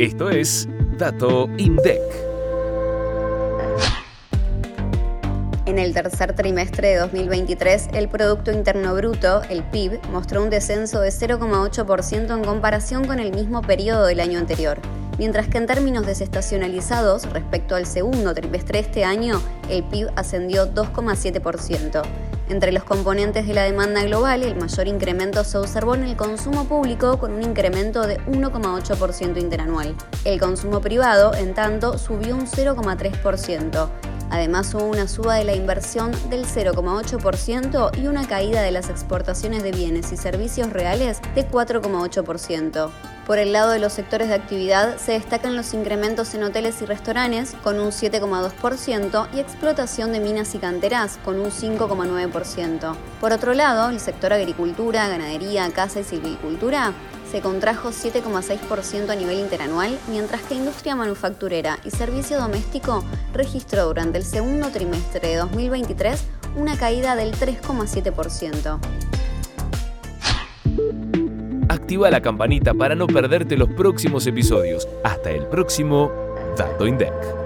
Esto es Dato INDEC. En el tercer trimestre de 2023, el Producto Interno Bruto, el PIB, mostró un descenso de 0,8% en comparación con el mismo periodo del año anterior, mientras que en términos desestacionalizados, respecto al segundo trimestre de este año, el PIB ascendió 2,7%. Entre los componentes de la demanda global, el mayor incremento se observó en el consumo público con un incremento de 1,8% interanual. El consumo privado, en tanto, subió un 0,3%. Además hubo una suba de la inversión del 0,8% y una caída de las exportaciones de bienes y servicios reales de 4,8%. Por el lado de los sectores de actividad se destacan los incrementos en hoteles y restaurantes con un 7,2% y explotación de minas y canteras con un 5,9%. Por otro lado, el sector agricultura, ganadería, casa y silvicultura se contrajo 7,6% a nivel interanual, mientras que industria manufacturera y servicio doméstico registró durante el segundo trimestre de 2023 una caída del 3,7% activa la campanita para no perderte los próximos episodios. Hasta el próximo Dato INDEC.